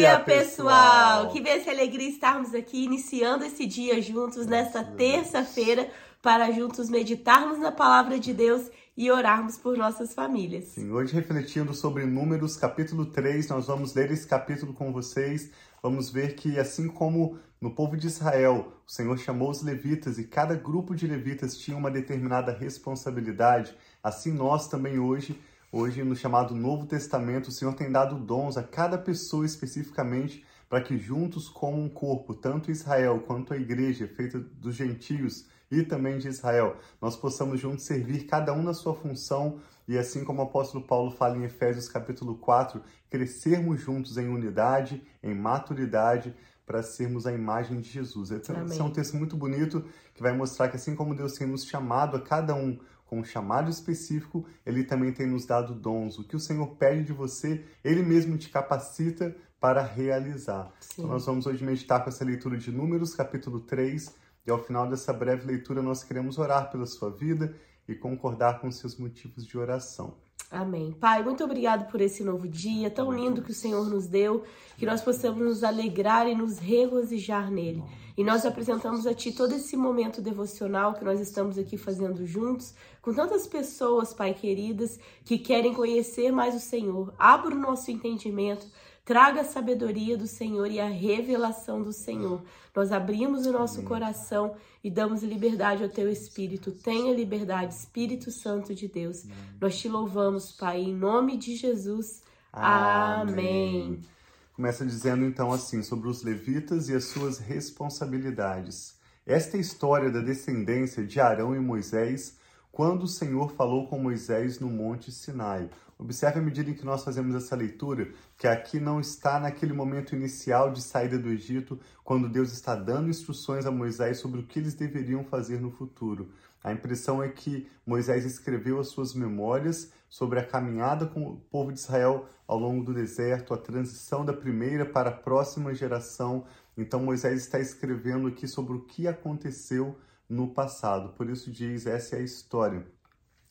dia, pessoal! Que bênção e alegria estarmos aqui iniciando esse dia juntos nesta terça-feira para juntos meditarmos na palavra de Deus e orarmos por nossas famílias. Sim, hoje refletindo sobre Números, capítulo 3, nós vamos ler esse capítulo com vocês. Vamos ver que assim como no povo de Israel, o Senhor chamou os levitas e cada grupo de levitas tinha uma determinada responsabilidade, assim nós também hoje Hoje, no chamado Novo Testamento, o Senhor tem dado dons a cada pessoa especificamente para que juntos, como um corpo, tanto Israel quanto a igreja, feita dos gentios e também de Israel, nós possamos juntos servir cada um na sua função e assim como o apóstolo Paulo fala em Efésios capítulo 4, crescermos juntos em unidade, em maturidade, para sermos a imagem de Jesus. Esse é um texto muito bonito que vai mostrar que assim como Deus tem nos chamado a cada um com um chamado específico, ele também tem nos dado dons. O que o Senhor pede de você, ele mesmo te capacita para realizar. Então nós vamos hoje meditar com essa leitura de Números, capítulo 3, e ao final dessa breve leitura nós queremos orar pela sua vida e concordar com seus motivos de oração. Amém. Pai, muito obrigado por esse novo dia tão lindo que o Senhor nos deu, que nós possamos nos alegrar e nos regozijar nele. E nós apresentamos a Ti todo esse momento devocional que nós estamos aqui fazendo juntos, com tantas pessoas, Pai queridas, que querem conhecer mais o Senhor. Abra o nosso entendimento Traga a sabedoria do Senhor e a revelação do Senhor. Nós abrimos o nosso coração e damos liberdade ao teu Espírito. Tenha liberdade, Espírito Santo de Deus. Nós te louvamos, Pai, em nome de Jesus. Amém. Amém. Começa dizendo então assim sobre os levitas e as suas responsabilidades. Esta é história da descendência de Arão e Moisés quando o Senhor falou com Moisés no Monte Sinai. Observe à medida em que nós fazemos essa leitura, que aqui não está naquele momento inicial de saída do Egito, quando Deus está dando instruções a Moisés sobre o que eles deveriam fazer no futuro. A impressão é que Moisés escreveu as suas memórias sobre a caminhada com o povo de Israel ao longo do deserto, a transição da primeira para a próxima geração. Então Moisés está escrevendo aqui sobre o que aconteceu no passado. Por isso diz, essa é a história.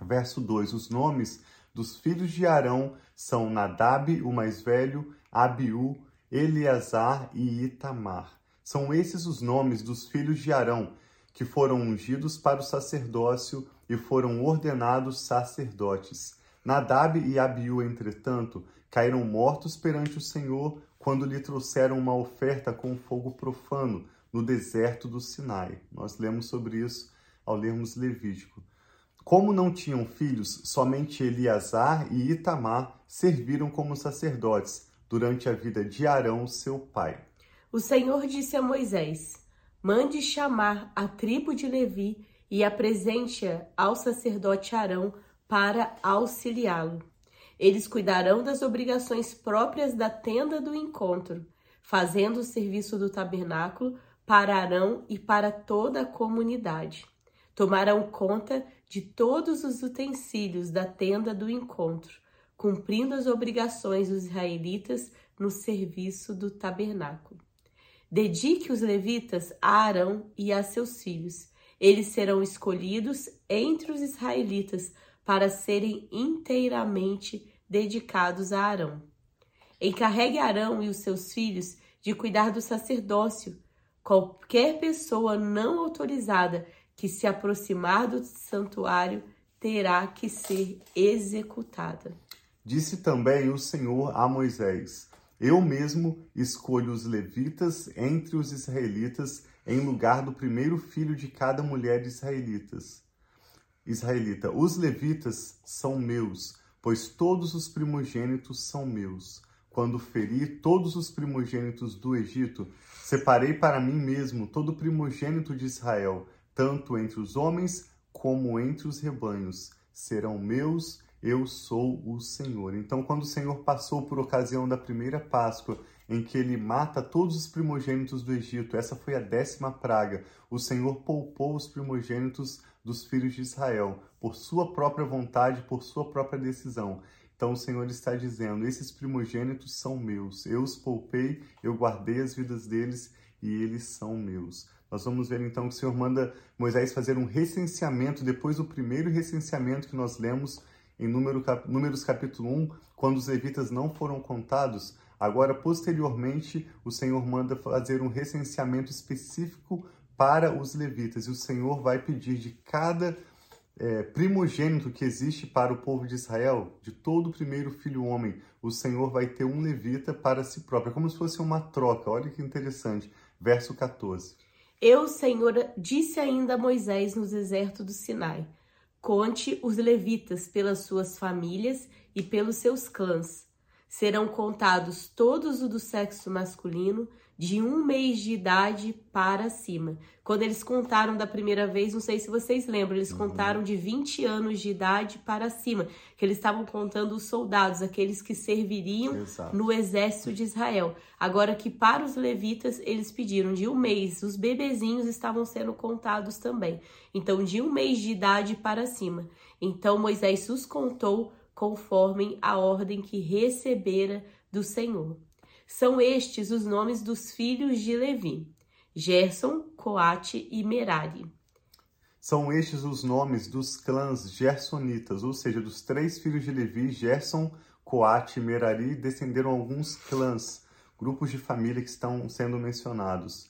Verso 2: Os nomes dos filhos de Arão são Nadab, o mais velho, Abiú, Eleazar e Itamar. São esses os nomes dos filhos de Arão, que foram ungidos para o sacerdócio e foram ordenados sacerdotes. Nadab e Abiú, entretanto, caíram mortos perante o Senhor quando lhe trouxeram uma oferta com fogo profano no deserto do Sinai. Nós lemos sobre isso ao lermos Levítico. Como não tinham filhos, somente Eleazar e Itamar serviram como sacerdotes durante a vida de Arão, seu pai. O Senhor disse a Moisés: Mande chamar a tribo de Levi e apresente-a ao sacerdote Arão para auxiliá-lo. Eles cuidarão das obrigações próprias da tenda do encontro, fazendo o serviço do tabernáculo para Arão e para toda a comunidade. Tomarão conta de todos os utensílios da tenda do encontro, cumprindo as obrigações dos israelitas no serviço do tabernáculo. Dedique os levitas a Arão e a seus filhos. Eles serão escolhidos entre os israelitas para serem inteiramente dedicados a Arão. Encarregue Arão e os seus filhos de cuidar do sacerdócio. Qualquer pessoa não autorizada que se aproximar do santuário terá que ser executada. Disse também o Senhor a Moisés: Eu mesmo escolho os levitas entre os israelitas em lugar do primeiro filho de cada mulher de israelitas. Israelita, os levitas são meus, pois todos os primogênitos são meus. Quando feri todos os primogênitos do Egito, separei para mim mesmo todo primogênito de Israel tanto entre os homens como entre os rebanhos. Serão meus, eu sou o Senhor. Então, quando o Senhor passou por ocasião da primeira Páscoa, em que ele mata todos os primogênitos do Egito, essa foi a décima praga, o Senhor poupou os primogênitos dos filhos de Israel, por sua própria vontade, por sua própria decisão. Então o Senhor está dizendo: esses primogênitos são meus, eu os poupei, eu guardei as vidas deles e eles são meus. Nós vamos ver então que o Senhor manda Moisés fazer um recenseamento, depois do primeiro recenseamento que nós lemos em Números capítulo 1, quando os levitas não foram contados, Agora, posteriormente, o Senhor manda fazer um recenseamento específico para os levitas, e o Senhor vai pedir de cada é, primogênito que existe para o povo de Israel, de todo o primeiro filho homem, o Senhor vai ter um levita para si próprio. É como se fosse uma troca. Olha que interessante. Verso 14. Eu, Senhor, disse ainda a Moisés no deserto do Sinai: Conte os levitas pelas suas famílias e pelos seus clãs. Serão contados todos os do sexo masculino de um mês de idade para cima. Quando eles contaram da primeira vez, não sei se vocês lembram, eles uhum. contaram de 20 anos de idade para cima, que eles estavam contando os soldados, aqueles que serviriam Exato. no exército de Israel. Agora que para os levitas, eles pediram de um mês, os bebezinhos estavam sendo contados também. Então, de um mês de idade para cima. Então, Moisés os contou conforme a ordem que recebera do Senhor. São estes os nomes dos filhos de Levi: Gerson, Coate e Merari. São estes os nomes dos clãs gersonitas, ou seja, dos três filhos de Levi, Gerson, Coate e Merari, descenderam alguns clãs, grupos de família que estão sendo mencionados.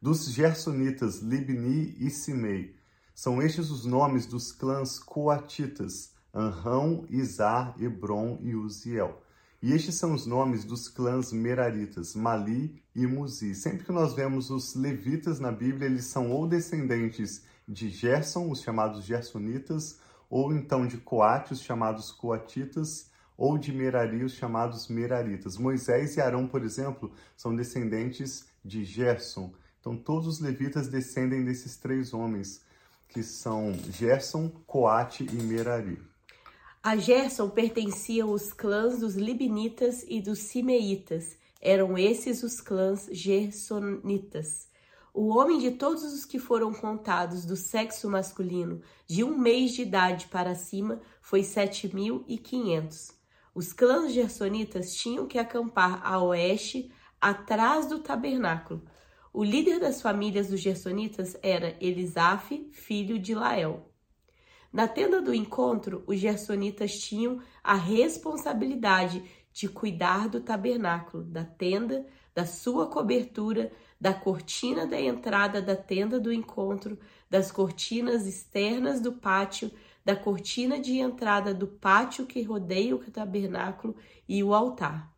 Dos gersonitas, Libni e Simei. São estes os nomes dos clãs coatitas, Anrão, Izar, Hebron e Uziel. E estes são os nomes dos clãs meraritas, Mali e Muzi. Sempre que nós vemos os levitas na Bíblia, eles são ou descendentes de Gerson, os chamados gersonitas, ou então de Coate, os chamados coatitas, ou de Merari, os chamados meraritas. Moisés e Arão, por exemplo, são descendentes de Gerson. Então todos os levitas descendem desses três homens, que são Gerson, Coate e Merari. A Gerson pertenciam os clãs dos Libinitas e dos Simeitas. Eram esses os clãs gersonitas. O homem de todos os que foram contados do sexo masculino de um mês de idade para cima foi sete mil e quinhentos. Os clãs gersonitas tinham que acampar a oeste, atrás do tabernáculo. O líder das famílias dos gersonitas era Elisaf, filho de Lael. Na tenda do encontro, os gersonitas tinham a responsabilidade de cuidar do tabernáculo, da tenda, da sua cobertura, da cortina da entrada da tenda do encontro, das cortinas externas do pátio, da cortina de entrada do pátio que rodeia o tabernáculo e o altar,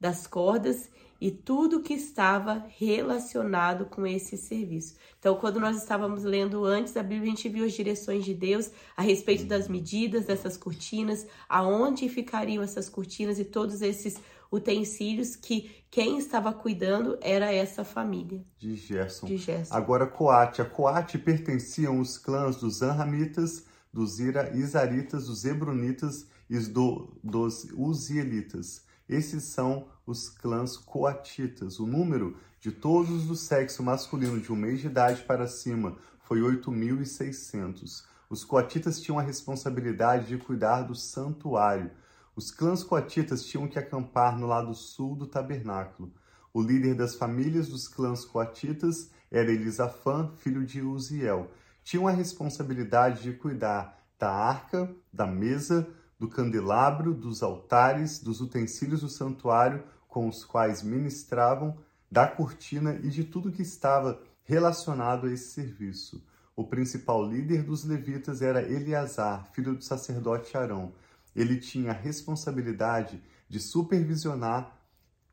das cordas e tudo que estava relacionado com esse serviço. Então, quando nós estávamos lendo antes da Bíblia, a gente viu as direções de Deus a respeito das medidas dessas cortinas, aonde ficariam essas cortinas e todos esses utensílios que quem estava cuidando era essa família. De Gerson. De Gerson. Agora, Coate. A Coate pertenciam os clãs dos Anramitas, dos Ira, Isaritas, dos Hebronitas e do, dos Uzielitas. Esses são os clãs coatitas. O número de todos do sexo masculino de um mês de idade para cima foi 8.600. Os coatitas tinham a responsabilidade de cuidar do santuário. Os clãs coatitas tinham que acampar no lado sul do tabernáculo. O líder das famílias dos clãs coatitas era Elisafã, filho de Uziel. Tinham a responsabilidade de cuidar da arca, da mesa, do candelabro, dos altares, dos utensílios do santuário com os quais ministravam, da cortina e de tudo que estava relacionado a esse serviço. O principal líder dos levitas era Eleazar, filho do sacerdote Arão. Ele tinha a responsabilidade de supervisionar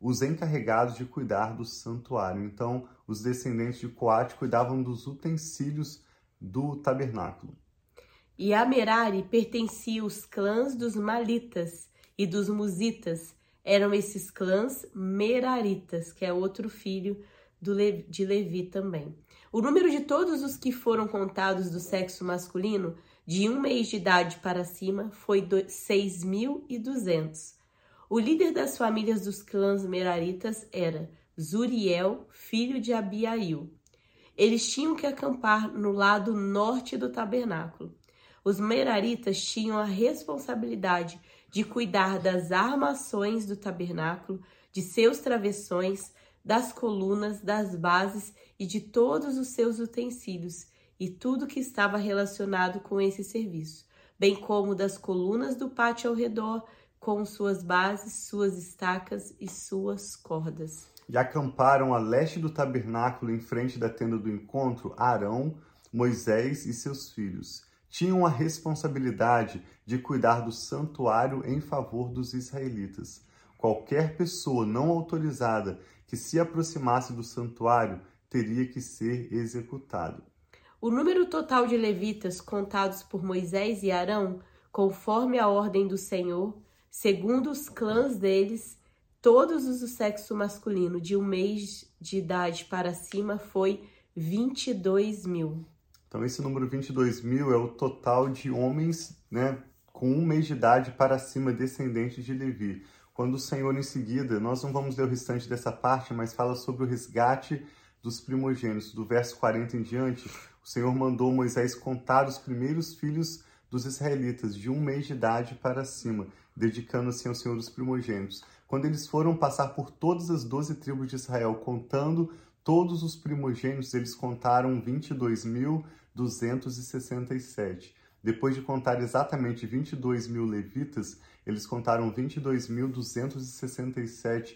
os encarregados de cuidar do santuário. Então, os descendentes de Coate cuidavam dos utensílios do tabernáculo. E a Merari pertencia os clãs dos Malitas e dos Musitas. Eram esses clãs Meraritas, que é outro filho de Levi também. O número de todos os que foram contados do sexo masculino, de um mês de idade para cima, foi 6.200. O líder das famílias dos clãs Meraritas era Zuriel, filho de Abiail. Eles tinham que acampar no lado norte do tabernáculo. Os meraritas tinham a responsabilidade de cuidar das armações do tabernáculo, de seus travessões, das colunas, das bases e de todos os seus utensílios e tudo que estava relacionado com esse serviço, bem como das colunas do pátio ao redor, com suas bases, suas estacas e suas cordas. E acamparam a leste do tabernáculo, em frente da tenda do encontro, Arão, Moisés e seus filhos. Tinham a responsabilidade de cuidar do santuário em favor dos israelitas. Qualquer pessoa não autorizada que se aproximasse do santuário teria que ser executado. O número total de levitas contados por Moisés e Arão, conforme a ordem do Senhor, segundo os clãs deles, todos os do sexo masculino de um mês de idade para cima foi 22 mil. Então, esse número 22 mil é o total de homens né, com um mês de idade para cima, descendentes de Levi. Quando o Senhor, em seguida, nós não vamos ler o restante dessa parte, mas fala sobre o resgate dos primogênitos. Do verso 40 em diante, o Senhor mandou Moisés contar os primeiros filhos dos israelitas, de um mês de idade para cima, dedicando-se ao Senhor dos primogênitos. Quando eles foram passar por todas as doze tribos de Israel, contando todos os primogênitos, eles contaram 22.267. Depois de contar exatamente 22 mil levitas, eles contaram 22.267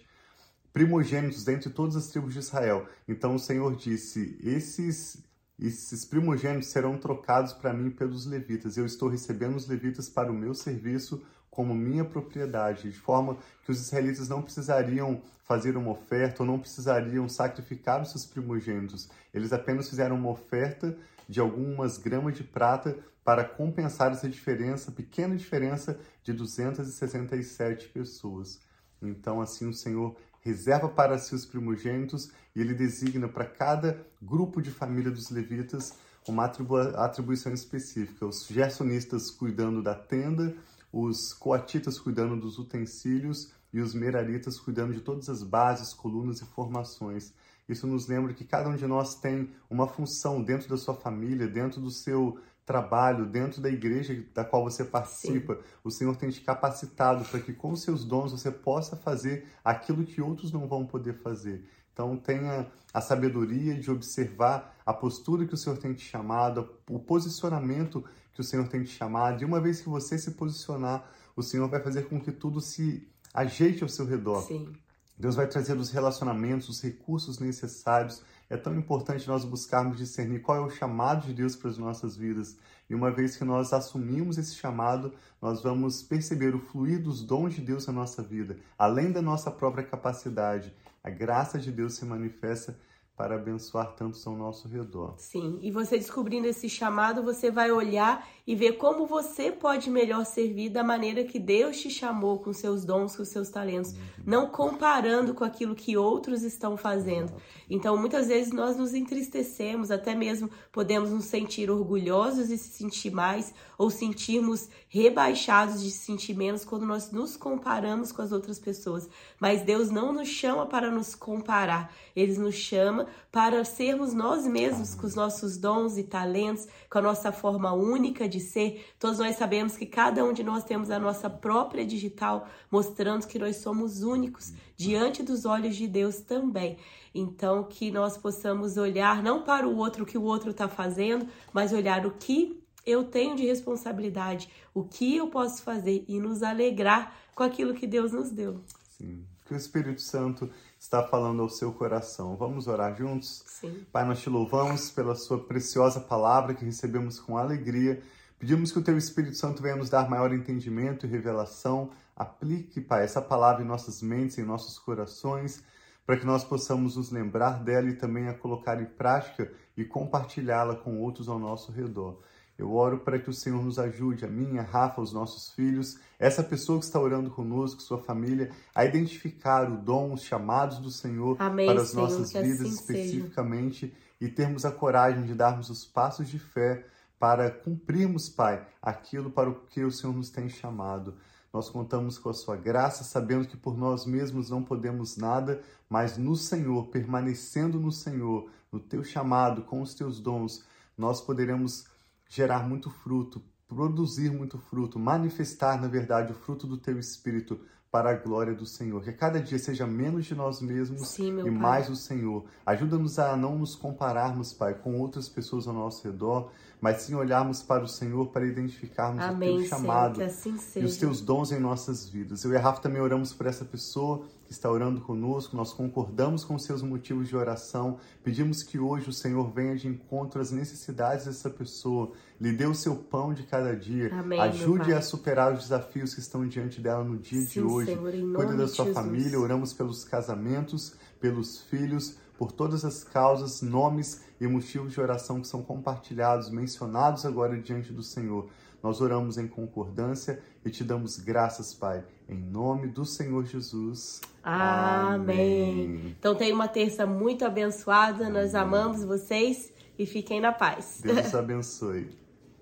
primogênitos dentre todas as tribos de Israel. Então o Senhor disse: Esses esses primogênitos serão trocados para mim pelos levitas. Eu estou recebendo os levitas para o meu serviço como minha propriedade, de forma que os israelitas não precisariam fazer uma oferta ou não precisariam sacrificar os seus primogênitos. Eles apenas fizeram uma oferta de algumas gramas de prata para compensar essa diferença, pequena diferença de 267 pessoas. Então, assim, o Senhor reserva para si os primogênitos e ele designa para cada grupo de família dos levitas uma atribuição específica. Os gersonistas cuidando da tenda, os coatitas cuidando dos utensílios e os meraritas cuidando de todas as bases, colunas e formações. Isso nos lembra que cada um de nós tem uma função dentro da sua família, dentro do seu trabalho, dentro da igreja da qual você participa. Sim. O Senhor tem te capacitado para que com os seus dons você possa fazer aquilo que outros não vão poder fazer. Então tenha a sabedoria de observar a postura que o Senhor tem te chamado, o posicionamento que o Senhor tem te chamado. E uma vez que você se posicionar, o Senhor vai fazer com que tudo se ajeite ao seu redor. Sim. Deus vai trazer os relacionamentos, os recursos necessários. É tão importante nós buscarmos discernir qual é o chamado de Deus para as nossas vidas. E uma vez que nós assumimos esse chamado, nós vamos perceber o fluir dos dons de Deus na nossa vida, além da nossa própria capacidade. A graça de Deus se manifesta para abençoar tantos ao nosso redor. Sim, e você descobrindo esse chamado, você vai olhar e ver como você pode melhor servir da maneira que Deus te chamou, com seus dons, com seus talentos, uhum. não comparando com aquilo que outros estão fazendo. Então, muitas vezes nós nos entristecemos, até mesmo podemos nos sentir orgulhosos e se sentir mais, ou sentirmos rebaixados de se sentir menos quando nós nos comparamos com as outras pessoas. Mas Deus não nos chama para nos comparar, Ele nos chama para sermos nós mesmos com os nossos dons e talentos, com a nossa forma única de ser. Todos nós sabemos que cada um de nós temos a nossa própria digital, mostrando que nós somos únicos diante dos olhos de Deus também. Então, que nós possamos olhar não para o outro, o que o outro está fazendo, mas olhar o que eu tenho de responsabilidade, o que eu posso fazer e nos alegrar com aquilo que Deus nos deu. Sim. Que o Espírito Santo está falando ao seu coração. Vamos orar juntos? Sim. Pai, nós te louvamos pela sua preciosa palavra que recebemos com alegria. Pedimos que o teu Espírito Santo venha nos dar maior entendimento e revelação. Aplique, Pai, essa palavra em nossas mentes, em nossos corações, para que nós possamos nos lembrar dela e também a colocar em prática e compartilhá-la com outros ao nosso redor. Eu oro para que o Senhor nos ajude, a mim, a Rafa, os nossos filhos, essa pessoa que está orando conosco, sua família, a identificar o dom, os chamados do Senhor Amém, para as Senhor, nossas vidas assim especificamente seja. e termos a coragem de darmos os passos de fé para cumprirmos, Pai, aquilo para o que o Senhor nos tem chamado. Nós contamos com a sua graça, sabendo que por nós mesmos não podemos nada, mas no Senhor, permanecendo no Senhor, no teu chamado, com os teus dons, nós poderemos gerar muito fruto, produzir muito fruto, manifestar, na verdade, o fruto do teu espírito para a glória do Senhor. Que cada dia seja menos de nós mesmos Sim, e pai. mais do Senhor. Ajuda-nos a não nos compararmos, Pai, com outras pessoas ao nosso redor, mas sim olharmos para o Senhor para identificarmos Amém, o teu chamado Senhor, assim e os teus dons em nossas vidas. Eu e a Rafa também oramos por essa pessoa que está orando conosco, nós concordamos com seus motivos de oração, pedimos que hoje o Senhor venha de encontro às necessidades dessa pessoa, lhe dê o seu pão de cada dia, Amém, ajude a superar os desafios que estão diante dela no dia Sim, de hoje. Senhor, Cuida da sua família, oramos pelos casamentos, pelos filhos, por todas as causas, nomes e motivos de oração que são compartilhados, mencionados agora diante do Senhor. Nós oramos em concordância e te damos graças, Pai, em nome do Senhor Jesus. Amém. Então tenha uma terça muito abençoada. Nós amamos vocês e fiquem na paz. Deus abençoe.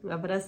Um abraço.